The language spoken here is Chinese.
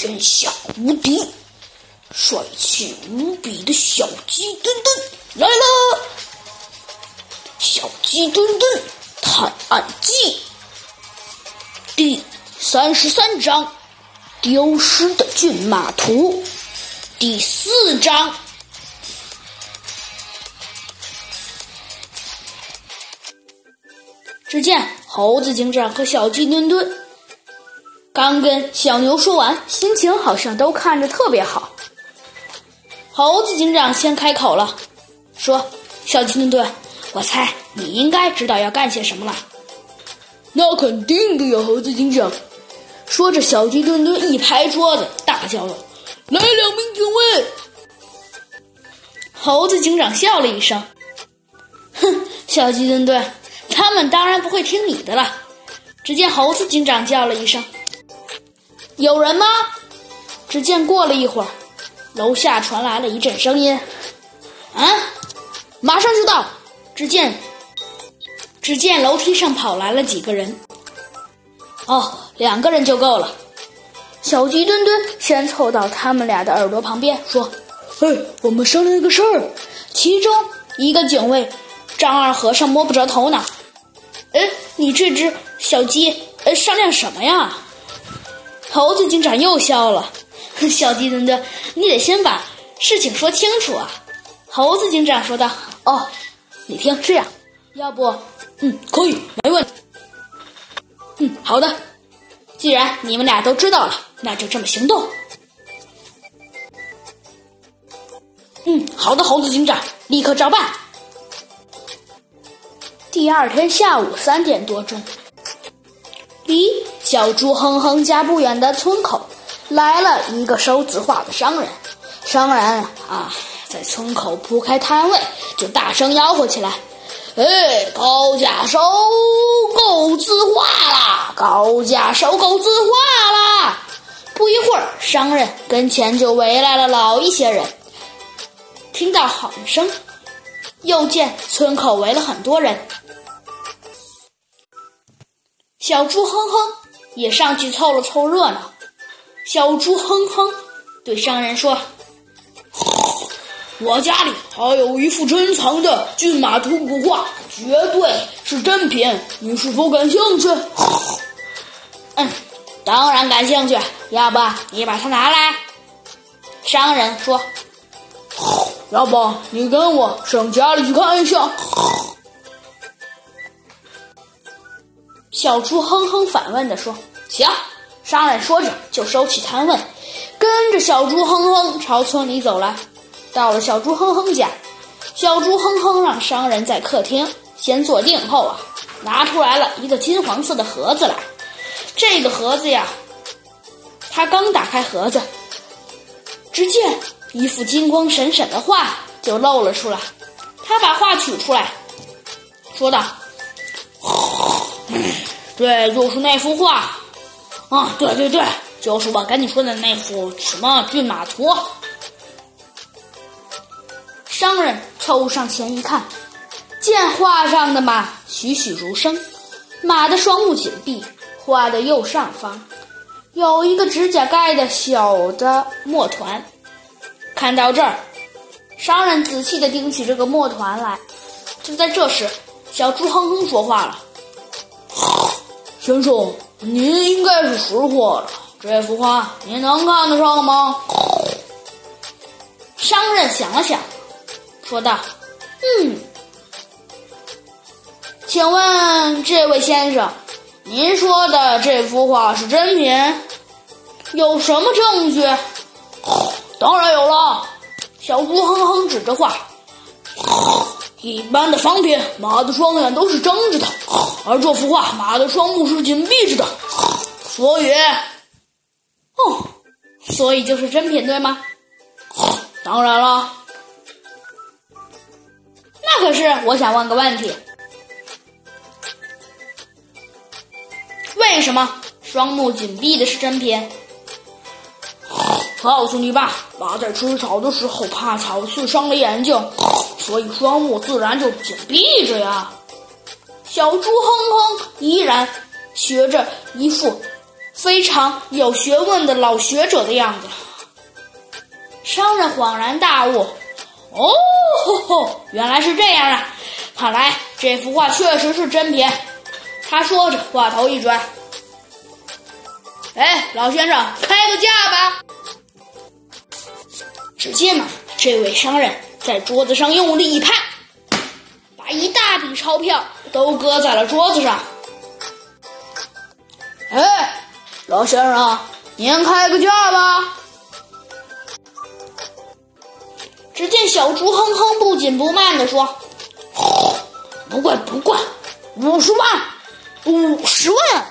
天下无敌、帅气无比的小鸡墩墩来了！小鸡墩墩探案记第三十三章：丢失的骏马图。第四章。只见猴子警长和小鸡墩墩刚跟小牛说完，心情好像都看着特别好。猴子警长先开口了，说：“小鸡墩墩，我猜你应该知道要干些什么了。”“那肯定的呀，猴子警长。”说着，小鸡墩墩一拍桌子，大叫道：“来两名警卫！”猴子警长笑了一声：“哼，小鸡墩墩。”他们当然不会听你的了。只见猴子警长叫了一声：“有人吗？”只见过了一会儿，楼下传来了一阵声音：“啊，马上就到！”只见，只见楼梯上跑来了几个人。哦，两个人就够了。小鸡墩墩先凑到他们俩的耳朵旁边说：“嘿，我们商量一个事儿。”其中一个警卫张二和尚摸不着头脑。哎，你这只小鸡，呃，商量什么呀？猴子警长又笑了。小鸡墩墩，你得先把事情说清楚啊！猴子警长说道。哦，你听，这样，要不，嗯，可以，没问题。嗯，好的。既然你们俩都知道了，那就这么行动。嗯，好的，猴子警长，立刻照办。第二天下午三点多钟，离小猪哼哼家不远的村口来了一个收字画的商人。商人啊，在村口铺开摊位，就大声吆喝起来：“哎，高价收购字画啦！高价收购字画啦！”不一会儿，商人跟前就围来了老一些人。听到喊声，又见村口围了很多人。小猪哼哼也上去凑了凑热闹。小猪哼哼对商人说：“我家里还有一幅珍藏的骏马图古画，绝对是真品，你是否感兴趣？”“嗯，当然感兴趣。要不你把它拿来？”商人说。“要不你跟我上家里去看一下？”小猪哼哼反问的说：“行。”商人说着就收起摊位，跟着小猪哼哼朝村里走来。到了小猪哼哼家，小猪哼哼让商人在客厅先坐定后啊，拿出来了一个金黄色的盒子来。这个盒子呀，他刚打开盒子，只见一幅金光闪闪的画就露了出来。他把画取出来，说道。对，就是那幅画，啊，对对对，就是我跟你说的那幅什么骏马图。商人凑上前一看，见画上的马栩栩如生，马的双目紧闭，画的右上方有一个指甲盖的小的墨团。看到这儿，商人仔细的盯起这个墨团来。就在这时，小猪哼哼说话了。先生，您应该是识货了。这幅画您能看得上吗？商人想了想，说道：“嗯，请问这位先生，您说的这幅画是真品？有什么证据？”当然有了。小猪哼哼指着画。一般的仿品，马的双眼都是睁着的，而这幅画，马的双目是紧闭着的，所以，哦，所以就是真品，对吗？当然了。那可是，我想问个问题：为什么双目紧闭的是真品？告诉你吧，马在吃草的时候，怕草刺伤了眼睛。所以双目自然就紧闭着呀。小猪哼哼依然学着一副非常有学问的老学者的样子。商人恍然大悟：“哦，原来是这样啊！看来这幅画确实是真品。”他说着，话头一转：“哎，老先生，开个价吧！”只见嘛，这位商人在桌子上用力一拍，把一大笔钞票都搁在了桌子上。哎，老先生，您开个价吧！只见小猪哼哼不紧不慢地说：“不贵不贵，五十万，五十万。”